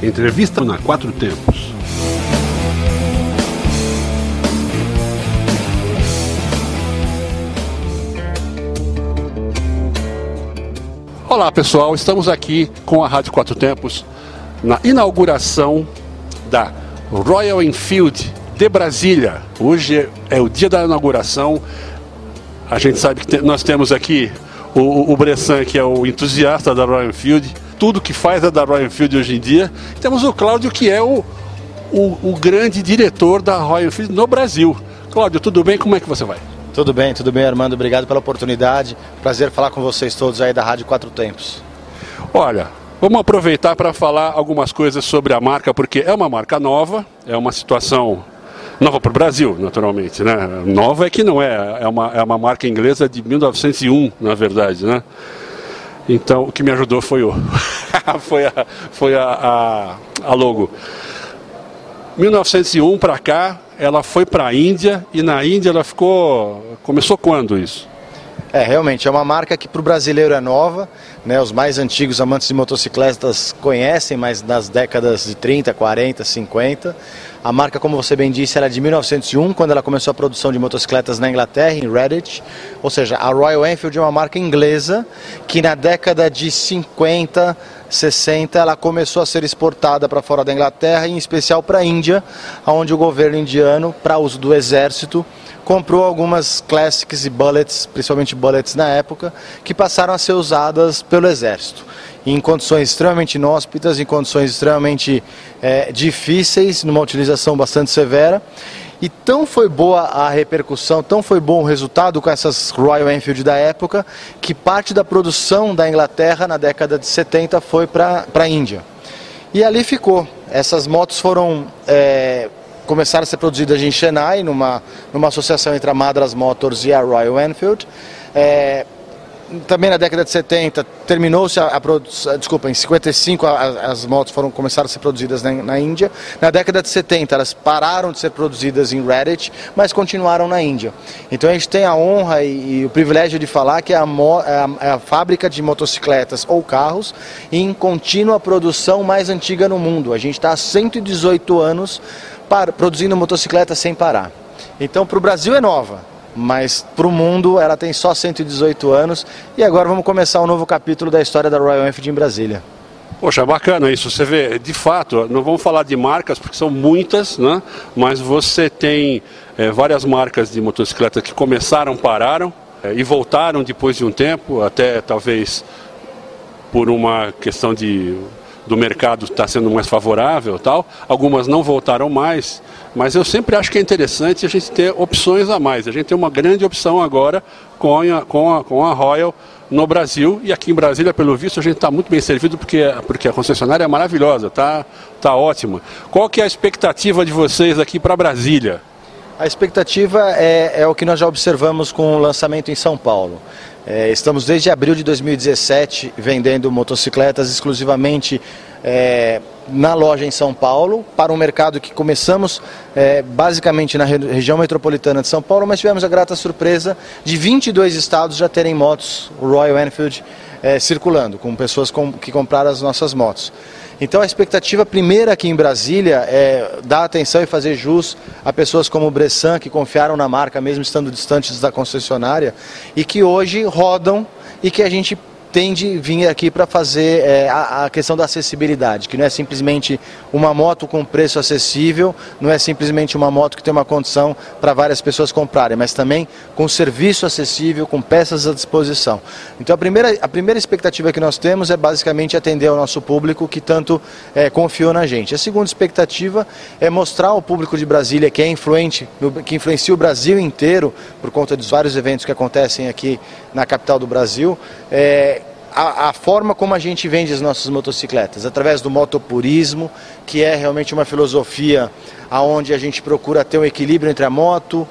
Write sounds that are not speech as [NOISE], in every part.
Entrevista na Quatro Tempos. Olá pessoal, estamos aqui com a Rádio Quatro Tempos na inauguração da Royal Enfield de Brasília. Hoje é o dia da inauguração. A gente sabe que nós temos aqui o, o Bressan, que é o entusiasta da Royal Enfield, tudo que faz é da Royal Enfield hoje em dia. Temos o Cláudio, que é o, o, o grande diretor da Royal Enfield no Brasil. Cláudio, tudo bem? Como é que você vai? Tudo bem, tudo bem, Armando. Obrigado pela oportunidade. Prazer falar com vocês todos aí da Rádio Quatro Tempos. Olha, vamos aproveitar para falar algumas coisas sobre a marca, porque é uma marca nova, é uma situação nova para o Brasil, naturalmente, né? Nova é que não é, é uma, é uma marca inglesa de 1901, na verdade, né? Então, o que me ajudou foi o [LAUGHS] foi a, foi a, a, a logo. 1901 para cá, ela foi para a Índia e na Índia ela ficou. Começou quando isso? É, realmente, é uma marca que para o brasileiro é nova, né? os mais antigos amantes de motocicletas conhecem, mas nas décadas de 30, 40, 50. A marca, como você bem disse, era de 1901, quando ela começou a produção de motocicletas na Inglaterra, em Redditch. Ou seja, a Royal Enfield é uma marca inglesa que na década de 50, 60, ela começou a ser exportada para fora da Inglaterra, em especial para a Índia, onde o governo indiano, para uso do exército, comprou algumas classics e bullets, principalmente bullets na época, que passaram a ser usadas pelo exército. Em condições extremamente inóspitas, em condições extremamente é, difíceis, numa utilização bastante severa. E tão foi boa a repercussão, tão foi bom o resultado com essas Royal Enfield da época, que parte da produção da Inglaterra na década de 70 foi para a Índia. E ali ficou. Essas motos foram é, começaram a ser produzidas em Chennai, numa, numa associação entre a Madras Motors e a Royal Enfield. É, também na década de 70 terminou-se a, a produção, desculpa, em 55 a, as motos foram começaram a ser produzidas na, na, Índia. Na década de 70 elas pararam de ser produzidas em Reddit, mas continuaram na Índia. Então a gente tem a honra e, e o privilégio de falar que é a, é a, é a fábrica de motocicletas ou carros em contínua produção mais antiga no mundo. A gente está há 118 anos para, produzindo motocicletas sem parar. Então para o Brasil é nova, mas para o mundo ela tem só 118 anos e agora vamos começar um novo capítulo da história da Royal Enfield em Brasília. Poxa, bacana isso. Você vê, de fato, não vamos falar de marcas porque são muitas, né? Mas você tem é, várias marcas de motocicleta que começaram, pararam é, e voltaram depois de um tempo, até talvez por uma questão de do mercado está sendo mais favorável tal. Algumas não voltaram mais, mas eu sempre acho que é interessante a gente ter opções a mais. A gente tem uma grande opção agora com a, com a, com a Royal no Brasil e aqui em Brasília, pelo visto, a gente está muito bem servido porque, porque a concessionária é maravilhosa, tá, tá ótima. Qual que é a expectativa de vocês aqui para Brasília? A expectativa é, é, o que nós já observamos com o lançamento em São Paulo. É, estamos desde abril de 2017 vendendo motocicletas exclusivamente é, na loja em São Paulo, para um mercado que começamos é, basicamente na região metropolitana de São Paulo, mas tivemos a grata surpresa de 22 estados já terem motos Royal Enfield é, circulando, com pessoas com, que compraram as nossas motos. Então a expectativa primeira aqui em Brasília é dar atenção e fazer jus a pessoas como o Bressan, que confiaram na marca mesmo estando distantes da concessionária e que hoje rodam e que a gente tem de vir aqui para fazer é, a, a, questão da acessibilidade, que não é simplesmente uma moto com preço acessível, não é simplesmente uma moto que tem uma condição para várias pessoas comprarem, mas também com serviço acessível, com peças à disposição. Então a primeira, a primeira expectativa que nós temos é basicamente atender ao nosso público que tanto é, confiou na gente. A segunda expectativa é mostrar ao público de Brasília que é influente, que influencia o Brasil inteiro, por conta dos vários eventos que acontecem aqui na capital do Brasil, é, a, a, forma como a gente vende as nossas motocicletas, através do motopurismo, que é realmente uma filosofia aonde a gente procura ter um equilíbrio entre a moto,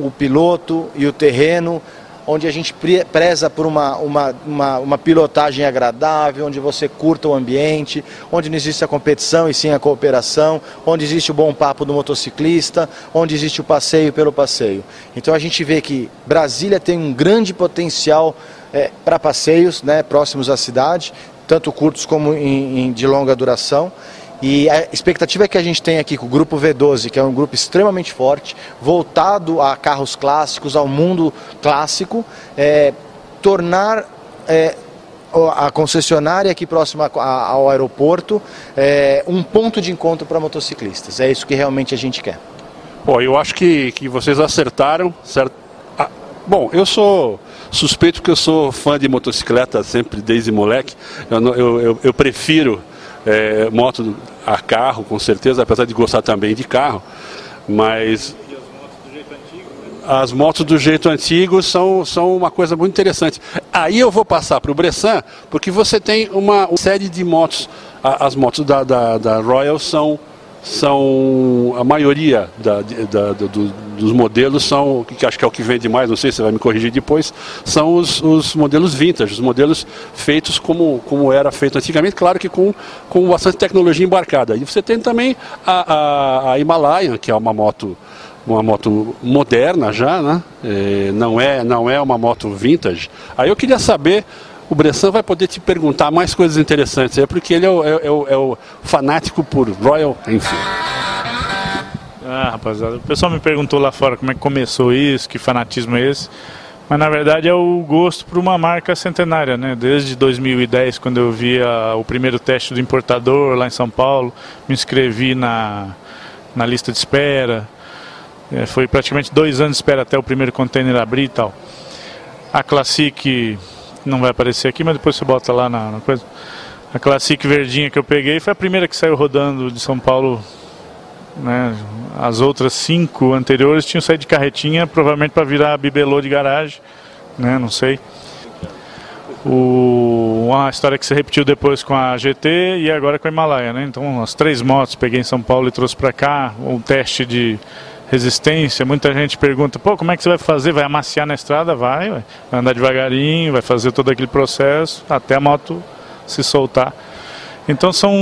o piloto e o terreno, onde a gente preza por uma, uma, uma, uma, pilotagem agradável, onde você curta o ambiente, onde não existe a competição e sim a cooperação, onde existe o bom papo do motociclista, onde existe o passeio pelo passeio. Então a gente vê que Brasília tem um grande potencial é, para passeios né, próximos à cidade, tanto curtos como em, em, de longa duração E a expectativa é que a gente tem aqui com o grupo V12, que é um grupo extremamente forte, voltado a carros clássicos, ao mundo clássico, é, tornar é, a concessionária aqui próxima ao aeroporto é, um ponto de encontro para motociclistas. É isso que realmente a gente quer. Bom, eu acho que, que vocês acertaram. Certo? Bom, eu sou suspeito porque eu sou fã de motocicleta sempre desde moleque. Eu, eu, eu, eu prefiro é, moto a carro, com certeza, apesar de gostar também de carro. Mas as motos do jeito antigo são, são uma coisa muito interessante. Aí eu vou passar para o Bressan, porque você tem uma série de motos. As motos da, da, da Royal são são a maioria da, da, do, dos modelos são, que acho que é o que vende mais, não sei se você vai me corrigir depois, são os, os, modelos vintage, os modelos feitos como, como era feito antigamente, claro que com, com bastante tecnologia embarcada. E você tem também a, a, a Himalayan, que é uma moto uma moto moderna já, né? É, não, é, não é uma moto vintage. Aí eu queria saber o Bressan vai poder te perguntar mais coisas interessantes, é porque ele é o, é, é o, é o fanático por Royal Enfield. Ah, rapaziada, o pessoal me perguntou lá fora como é que começou isso, que fanatismo é esse. Mas na verdade é o gosto por uma marca centenária, né? Desde 2010, quando eu vi a, o primeiro teste do importador lá em São Paulo, me inscrevi na, na lista de espera. É, foi praticamente dois anos de espera até o primeiro container abrir e tal. A Classic não vai aparecer aqui, mas depois você bota lá na, na coisa. A Classic verdinha que eu peguei foi a primeira que saiu rodando de São Paulo. Né? As outras cinco anteriores tinham saído de carretinha, provavelmente para virar bibelô de garagem, né? não sei. O, uma história que se repetiu depois com a GT e agora com a Himalaia. Né? Então, as três motos peguei em São Paulo e trouxe para cá. Um teste de resistência. Muita gente pergunta, pô, como é que você vai fazer? Vai amaciar na estrada? Vai, vai andar devagarinho, vai fazer todo aquele processo até a moto se soltar. Então são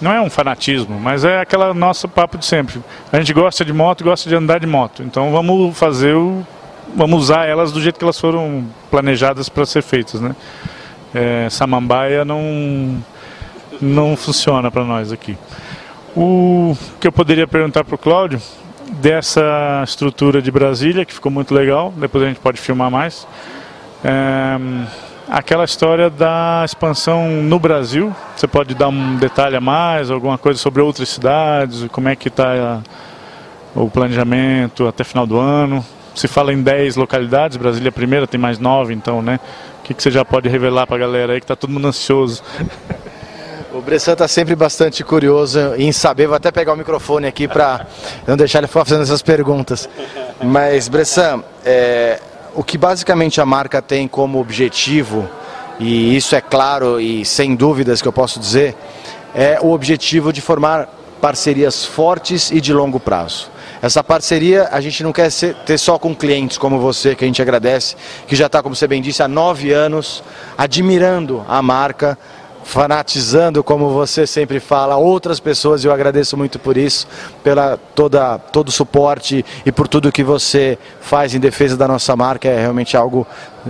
não é um fanatismo, mas é aquela nosso papo de sempre. A gente gosta de moto, gosta de andar de moto. Então vamos fazer o vamos usar elas do jeito que elas foram planejadas para ser feitas, né? É, samambaia não não funciona para nós aqui. O que eu poderia perguntar para o Cláudio, dessa estrutura de Brasília, que ficou muito legal, depois a gente pode filmar mais. É, aquela história da expansão no Brasil, você pode dar um detalhe a mais, alguma coisa sobre outras cidades, como é que está o planejamento até final do ano. Se fala em 10 localidades, Brasília é a primeira, tem mais 9, então, né? O que, que você já pode revelar para a galera aí que está todo mundo ansioso? O Bressan está sempre bastante curioso em saber, vou até pegar o microfone aqui para não deixar ele fazendo essas perguntas. Mas, Bressan, é, o que basicamente a marca tem como objetivo, e isso é claro e sem dúvidas que eu posso dizer, é o objetivo de formar parcerias fortes e de longo prazo. Essa parceria a gente não quer ser, ter só com clientes como você, que a gente agradece, que já está, como você bem disse, há nove anos admirando a marca, fanatizando, como você sempre fala, outras pessoas, eu agradeço muito por isso, pela toda, todo o suporte e por tudo que você faz em defesa da nossa marca, é realmente algo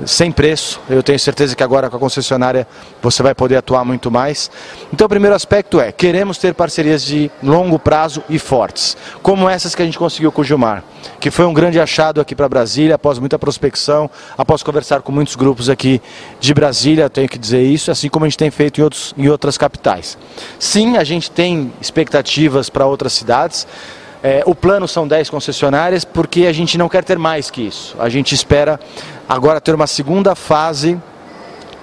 sem preço. Eu tenho certeza que agora com a concessionária você vai poder atuar muito mais. Então o primeiro aspecto é, queremos ter parcerias de longo prazo e fortes, como essas que a gente conseguiu com o Gilmar, que foi um grande achado aqui para Brasília, após muita prospecção, após conversar com muitos grupos aqui de Brasília, tenho que dizer isso, assim como a gente tem feito em, outros, em outras capitais. Sim, a gente tem expectativas para outras cidades, é, o plano são 10 concessionárias, porque a gente não quer ter mais que isso. A gente espera agora ter uma segunda fase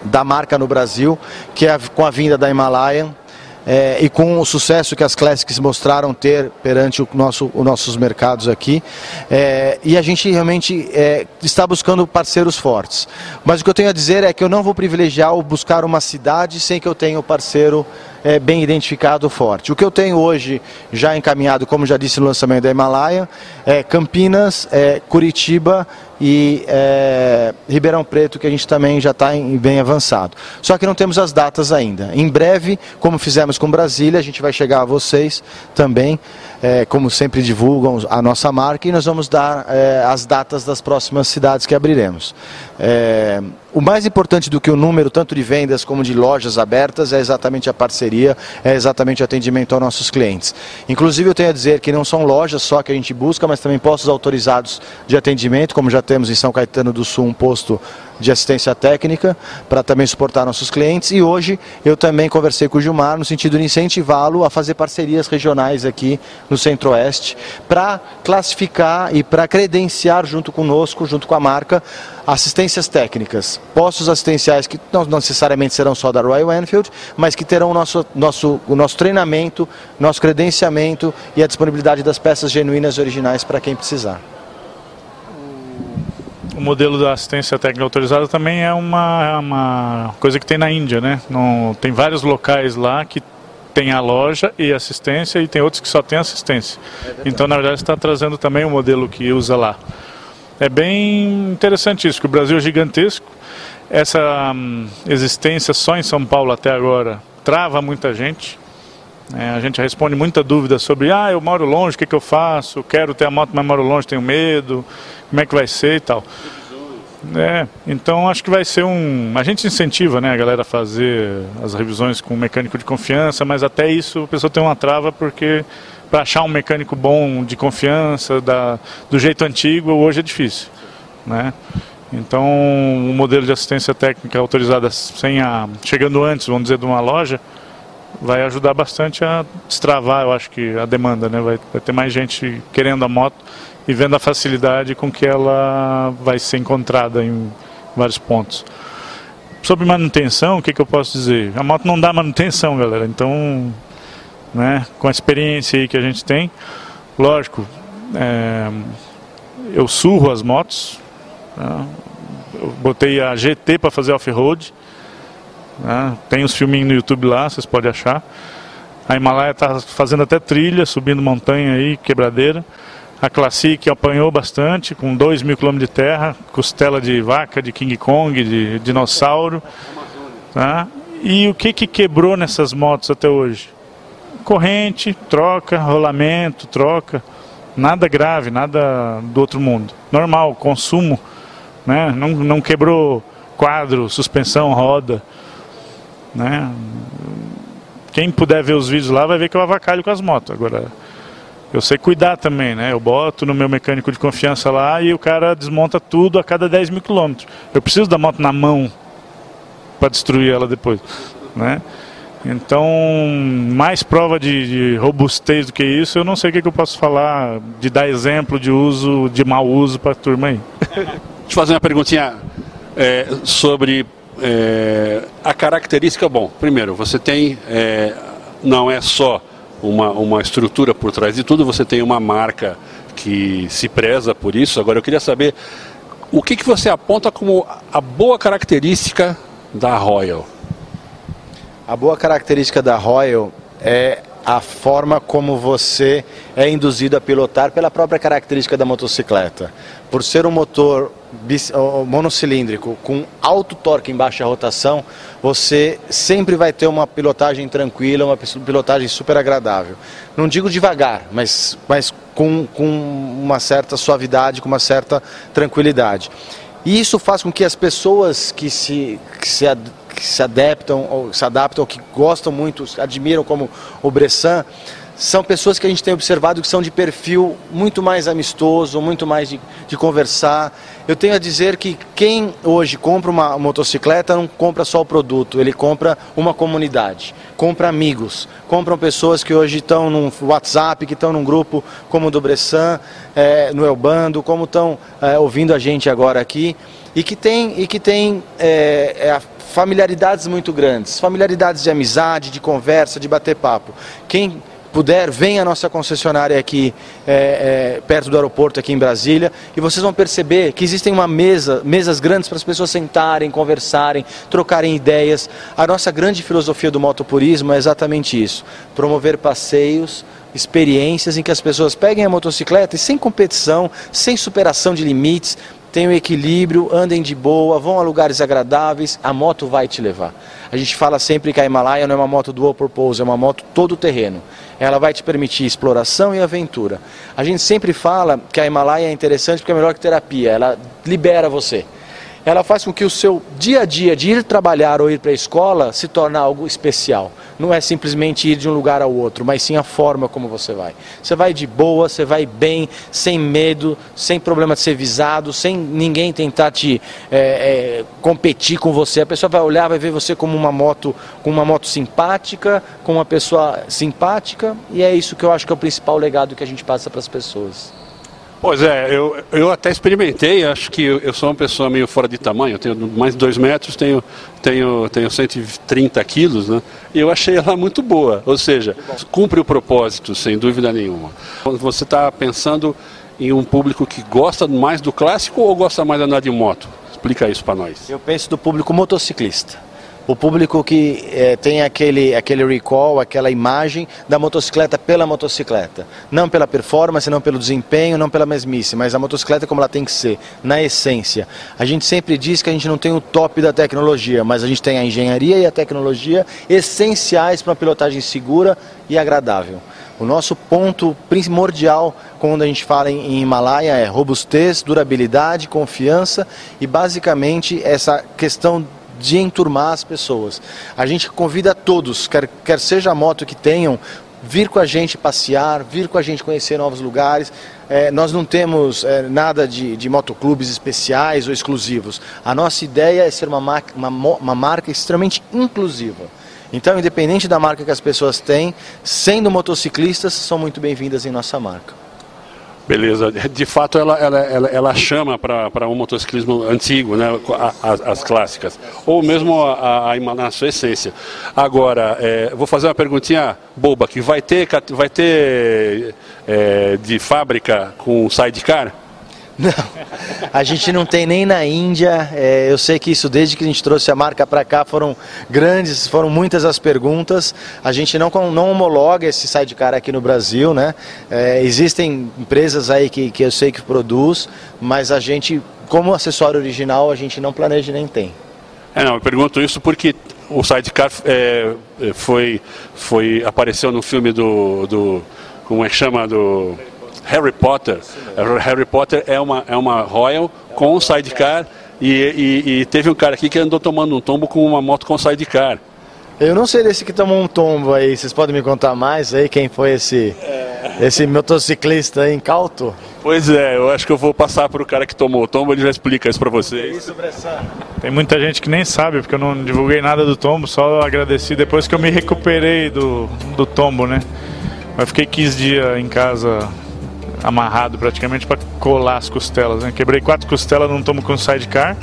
da marca no Brasil, que é com a vinda da Himalayan, é, e com o sucesso que as Classics mostraram ter perante o nosso, os nossos mercados aqui. É, e a gente realmente é, está buscando parceiros fortes. Mas o que eu tenho a dizer é que eu não vou privilegiar buscar uma cidade sem que eu tenha um parceiro é, bem identificado, forte. O que eu tenho hoje já encaminhado, como já disse no lançamento da Himalaia, é Campinas, é Curitiba e é, Ribeirão Preto, que a gente também já está bem avançado. Só que não temos as datas ainda. Em breve, como fizemos com Brasília, a gente vai chegar a vocês também é, como sempre divulgam a nossa marca, e nós vamos dar é, as datas das próximas cidades que abriremos. É, o mais importante do que o número, tanto de vendas como de lojas abertas, é exatamente a parceria, é exatamente o atendimento aos nossos clientes. Inclusive, eu tenho a dizer que não são lojas só que a gente busca, mas também postos autorizados de atendimento, como já temos em São Caetano do Sul um posto de assistência técnica para também suportar nossos clientes. E hoje eu também conversei com o Gilmar no sentido de incentivá-lo a fazer parcerias regionais aqui no Centro-Oeste para classificar e para credenciar junto conosco, junto com a marca, assistências técnicas, postos assistenciais que não necessariamente serão só da Royal Enfield, mas que terão o nosso, nosso, o nosso treinamento, nosso credenciamento e a disponibilidade das peças genuínas originais para quem precisar. O modelo da assistência técnica autorizada também é uma, uma coisa que tem na Índia, né? Tem vários locais lá que tem a loja e assistência e tem outros que só tem assistência. É então, na verdade, está trazendo também o modelo que usa lá. É bem interessante isso, que o Brasil é gigantesco. Essa hum, existência só em São Paulo até agora trava muita gente. É, a gente responde muita dúvida sobre, ah, eu moro longe, o que, que eu faço? Quero ter a moto, mas moro longe, tenho medo. Como é que vai ser e tal. É, então acho que vai ser um. A gente incentiva né, a galera a fazer as revisões com um mecânico de confiança, mas até isso a pessoa tem uma trava porque para achar um mecânico bom de confiança, da, do jeito antigo, hoje é difícil. Né? Então, o modelo de assistência técnica autorizada sem a, chegando antes, vamos dizer, de uma loja, vai ajudar bastante a destravar, eu acho que a demanda, né? Vai, vai ter mais gente querendo a moto e vendo a facilidade com que ela vai ser encontrada em vários pontos. Sobre manutenção, o que, que eu posso dizer? A moto não dá manutenção, galera. Então, né, com a experiência aí que a gente tem. Lógico, é, eu surro as motos, né, eu botei a GT para fazer off-road, né, tem os filminhos no YouTube lá, vocês podem achar. A Himalaia está fazendo até trilha, subindo montanha aí, quebradeira. A Classic apanhou bastante, com 2 mil quilômetros de terra, costela de vaca, de King Kong, de dinossauro. Tá? E o que, que quebrou nessas motos até hoje? corrente, troca, rolamento, troca. Nada grave, nada do outro mundo. Normal, consumo, né? Não, não quebrou quadro, suspensão, roda, né? Quem puder ver os vídeos lá vai ver que eu avacalho com as motos. Agora, eu sei cuidar também, né? Eu boto no meu mecânico de confiança lá e o cara desmonta tudo a cada 10 mil quilômetros. Eu preciso da moto na mão para destruir ela depois, né? Então, mais prova de, de, robustez do que isso, eu não sei o que, que, eu posso falar de dar exemplo de uso, de mau uso para a turma aí. [LAUGHS] Deixa eu fazer uma perguntinha é, sobre é, a característica. Bom, primeiro, você tem, é, não é só uma, uma estrutura por trás de tudo, você tem uma marca que se preza por isso. Agora, eu queria saber o que, que você aponta como a boa característica da Royal. A boa característica da Royal é a forma como você é induzido a pilotar pela própria característica da motocicleta. Por ser um motor monocilíndrico com alto torque em baixa rotação, você sempre vai ter uma pilotagem tranquila, uma pilotagem super agradável. Não digo devagar, mas, mas com, com uma certa suavidade, com uma certa tranquilidade. E isso faz com que as pessoas que se, que se que se adaptam, se adaptam, que gostam muito, admiram como o Bressan, são pessoas que a gente tem observado que são de perfil muito mais amistoso, muito mais de, de, conversar. Eu tenho a dizer que quem hoje compra uma motocicleta não compra só o produto, ele compra uma comunidade, compra amigos, compram pessoas que hoje estão no WhatsApp, que estão num grupo como o do Bressan, é, no Elbando, como estão é, ouvindo a gente agora aqui e que tem, e que tem é, é, familiaridades muito grandes, familiaridades de amizade, de conversa, de bater papo. Quem puder, venha à nossa concessionária aqui é, é, perto do aeroporto aqui em Brasília e vocês vão perceber que existem uma mesa, mesas grandes para as pessoas sentarem, conversarem, trocarem ideias. A nossa grande filosofia do motopurismo é exatamente isso: promover passeios, experiências em que as pessoas peguem a motocicleta e sem competição, sem superação de limites, tenham equilíbrio, andem de boa, vão a lugares agradáveis, a moto vai te levar. A gente fala sempre que a Himalaia não é uma moto dual purpose, é uma moto todo terreno. ela vai te permitir exploração e aventura. A gente sempre fala que a Himalaia é interessante porque é melhor que terapia, ela libera você ela faz com que o seu dia a dia de ir trabalhar ou ir para a escola se torne algo especial. Não é simplesmente ir de um lugar ao outro, mas sim a forma como você vai. Você vai de boa, você vai bem, sem medo, sem problema de ser visado, sem ninguém tentar te é, é, competir com você. A pessoa vai olhar, vai ver você como uma moto, com uma moto simpática, com uma pessoa simpática, e é isso que eu acho que é o principal legado que a gente passa para as pessoas. Pois é, eu, eu até experimentei, acho que eu, eu, sou uma pessoa meio fora de tamanho, tenho mais de 2 metros, tenho, tenho, tenho 130 quilos, né? E eu achei ela muito boa, ou seja, cumpre o propósito, sem dúvida nenhuma. Você está pensando em um público que gosta mais do clássico ou gosta mais de andar de moto? Explica isso para nós. Eu penso do público motociclista o público que é, tem aquele, aquele recall, aquela imagem da motocicleta pela motocicleta. Não pela performance, não pelo desempenho, não pela mesmice, mas a motocicleta como ela tem que ser, na essência. A gente sempre diz que a gente não tem o top da tecnologia, mas a gente tem a engenharia e a tecnologia essenciais para uma pilotagem segura e agradável. O nosso ponto primordial quando a gente fala em Himalaia é robustez, durabilidade, confiança e basicamente essa questão de enturmar as pessoas. A gente convida todos, quer, quer seja a moto que tenham, vir com a gente passear, vir com a gente conhecer novos lugares. É, nós não temos é, nada de, de motoclubes especiais ou exclusivos. A nossa ideia é ser uma, uma, uma marca extremamente inclusiva. Então, independente da marca que as pessoas têm, sendo motociclistas, são muito bem-vindas em nossa marca. Beleza. De fato, ela, ela, ela, ela chama para um motociclismo antigo, né? as, as clássicas. Ou mesmo a, a, na sua essência. Agora, é, vou fazer uma perguntinha boba, que vai ter, vai ter é, de fábrica com sidecar? Não, a gente não tem nem na Índia. É, eu sei que isso, desde que a gente trouxe a marca para cá, foram grandes, foram muitas as perguntas. A gente não, não homologa esse sidecar aqui no Brasil, né? É, existem empresas aí que, que eu sei que produz, mas a gente, como acessório original, a gente não planeja nem tem. É, não, eu pergunto isso porque o sidecar é, foi, foi, apareceu no filme do, do como é que chama, do Harry Potter. Harry Potter é uma, é uma Royal com um sidecar e, e, e, teve um cara aqui que andou tomando um tombo com uma moto com sidecar. Eu não sei desse que tomou um tombo aí, vocês podem me contar mais aí quem foi esse, é... esse motociclista incauto? Pois é, eu acho que eu vou passar para o cara que tomou o tombo, ele já explica isso para vocês. Isso, Tem muita gente que nem sabe, porque eu não divulguei nada do tombo, só agradeci depois que eu me recuperei do, do tombo, né? Mas fiquei 15 dias em casa amarrado praticamente para colar as costelas. Né? Quebrei quatro costelas num tomo com sidecar.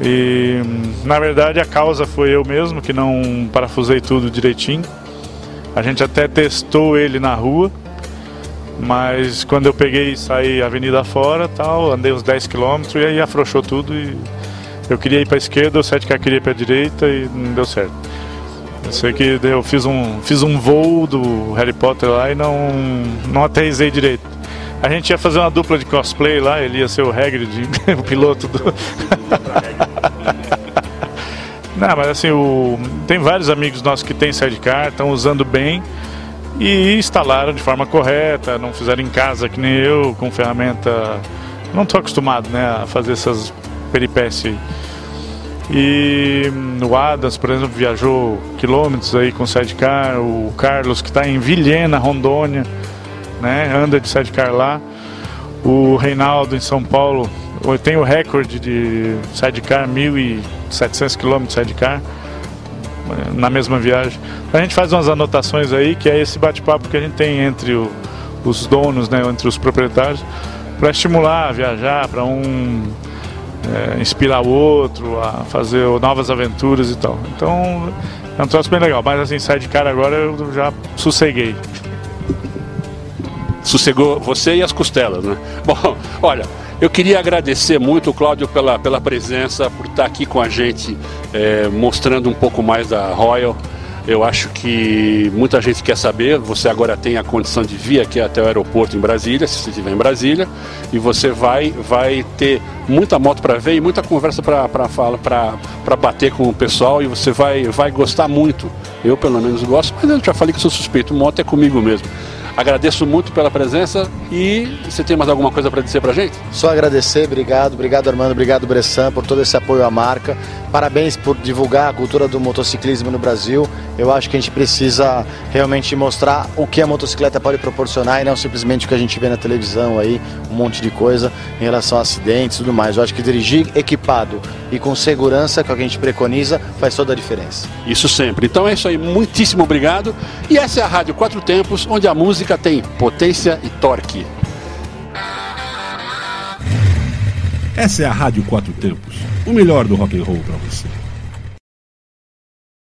E na verdade a causa foi eu mesmo que não parafusei tudo direitinho. A gente até testou ele na rua, mas quando eu peguei e saí avenida fora, tal, andei uns 10 km e aí afrouxou tudo e eu queria ir para a esquerda, o sidecar queria ir para a direita e não deu certo. Eu sei que eu fiz um, fiz um voo do Harry Potter lá e não, não aterrisei direito. A gente ia fazer uma dupla de cosplay lá, ele ia ser o Hagrid, [LAUGHS] o piloto do. [LAUGHS] Não, mas assim, o... tem vários amigos nossos que têm sidecar, estão usando bem e instalaram de forma correta, não fizeram em casa que nem eu, com ferramenta. Não estou acostumado né, a fazer essas peripécias aí. E hum, o Adams, por exemplo, viajou quilômetros aí com sidecar, o Carlos que está em Vilhena, Rondônia né? Anda de sidecar lá. O Reinaldo em São Paulo tem o recorde de sidecar, 1.700 km de sidecar na mesma viagem. A gente faz umas anotações aí, que é esse bate-papo que a gente tem entre o, os donos, né, entre os proprietários, para estimular a viajar, para um é, inspirar o outro a fazer novas aventuras e tal. Então é um troço bem legal, mas assim, sidecar agora eu já sosseguei sossegou você e as costelas, né? [LAUGHS] Bom, olha, eu queria agradecer muito, Cláudio, pela, pela presença, por estar aqui com a gente, é, mostrando um pouco mais da Royal. Eu acho que muita gente quer saber. Você agora tem a condição de vir aqui até o aeroporto em Brasília, se você estiver em Brasília, e você vai, vai ter muita moto para ver e muita conversa para bater com o pessoal e você vai, vai gostar muito. Eu, pelo menos, gosto, mas eu já falei que sou suspeito. Moto é comigo mesmo. Agradeço muito pela presença e você tem mais alguma coisa para dizer para a gente? Só agradecer, obrigado, obrigado Armando, obrigado Bressan por todo esse apoio à marca. Parabéns por divulgar a cultura do motociclismo no Brasil. Eu acho que a gente precisa realmente mostrar o que a motocicleta pode proporcionar e não simplesmente o que a gente vê na televisão aí, um monte de coisa em relação a acidentes e tudo mais. Eu acho que dirigir equipado e com segurança, que é o que a gente preconiza, faz toda a diferença. Isso sempre. Então é isso aí, muitíssimo obrigado. E essa é a Rádio Quatro Tempos, onde a tem potência e torque. Essa é a Rádio Quatro Tempos, o melhor do rock and roll para você.